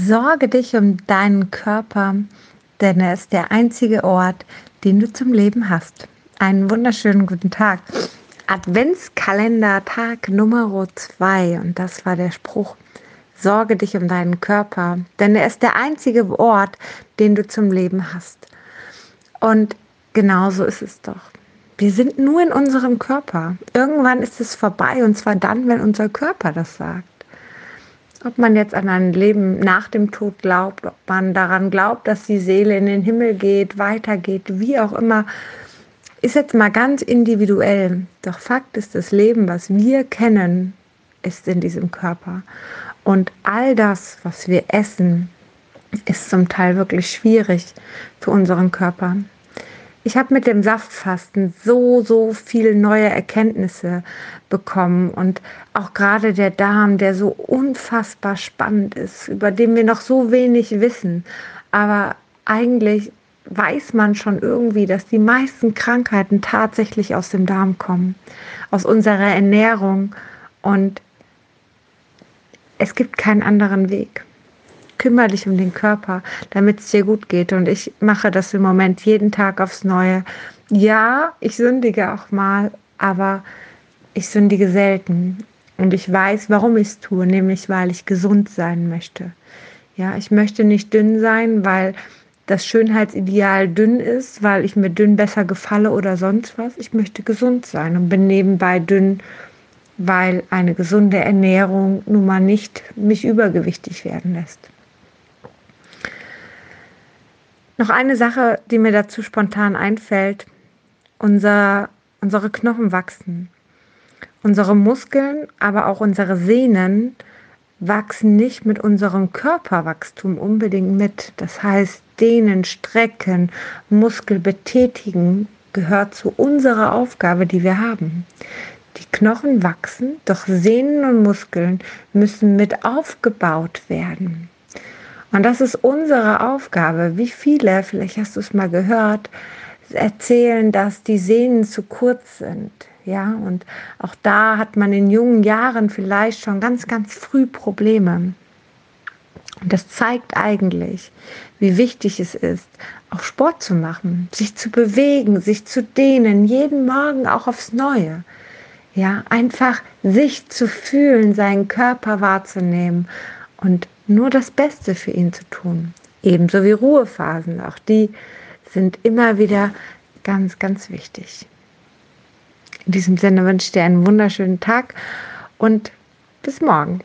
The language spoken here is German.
Sorge dich um deinen Körper, denn er ist der einzige Ort, den du zum Leben hast. Einen wunderschönen guten Tag. Adventskalender Tag Nummer 2 und das war der Spruch. Sorge dich um deinen Körper, denn er ist der einzige Ort, den du zum Leben hast. Und genauso ist es doch. Wir sind nur in unserem Körper. Irgendwann ist es vorbei und zwar dann, wenn unser Körper das sagt. Ob man jetzt an ein Leben nach dem Tod glaubt, ob man daran glaubt, dass die Seele in den Himmel geht, weitergeht, wie auch immer, ist jetzt mal ganz individuell. Doch Fakt ist, das Leben, was wir kennen, ist in diesem Körper. Und all das, was wir essen, ist zum Teil wirklich schwierig für unseren Körper. Ich habe mit dem Saftfasten so, so viele neue Erkenntnisse bekommen und auch gerade der Darm, der so unfassbar spannend ist, über den wir noch so wenig wissen. Aber eigentlich weiß man schon irgendwie, dass die meisten Krankheiten tatsächlich aus dem Darm kommen, aus unserer Ernährung und es gibt keinen anderen Weg kümmere dich um den Körper, damit es dir gut geht. Und ich mache das im Moment jeden Tag aufs Neue. Ja, ich sündige auch mal, aber ich sündige selten. Und ich weiß, warum ich es tue, nämlich weil ich gesund sein möchte. Ja, ich möchte nicht dünn sein, weil das Schönheitsideal dünn ist, weil ich mir dünn besser gefalle oder sonst was. Ich möchte gesund sein und bin nebenbei dünn, weil eine gesunde Ernährung nun mal nicht mich übergewichtig werden lässt. Noch eine Sache, die mir dazu spontan einfällt. Unser, unsere Knochen wachsen. Unsere Muskeln, aber auch unsere Sehnen wachsen nicht mit unserem Körperwachstum unbedingt mit. Das heißt, dehnen, strecken, Muskel betätigen gehört zu unserer Aufgabe, die wir haben. Die Knochen wachsen, doch Sehnen und Muskeln müssen mit aufgebaut werden. Und das ist unsere Aufgabe. Wie viele, vielleicht hast du es mal gehört, erzählen, dass die Sehnen zu kurz sind. Ja, und auch da hat man in jungen Jahren vielleicht schon ganz, ganz früh Probleme. Und das zeigt eigentlich, wie wichtig es ist, auch Sport zu machen, sich zu bewegen, sich zu dehnen, jeden Morgen auch aufs Neue. Ja, einfach sich zu fühlen, seinen Körper wahrzunehmen und nur das Beste für ihn zu tun. Ebenso wie Ruhephasen. Auch die sind immer wieder ganz, ganz wichtig. In diesem Sinne wünsche ich dir einen wunderschönen Tag und bis morgen.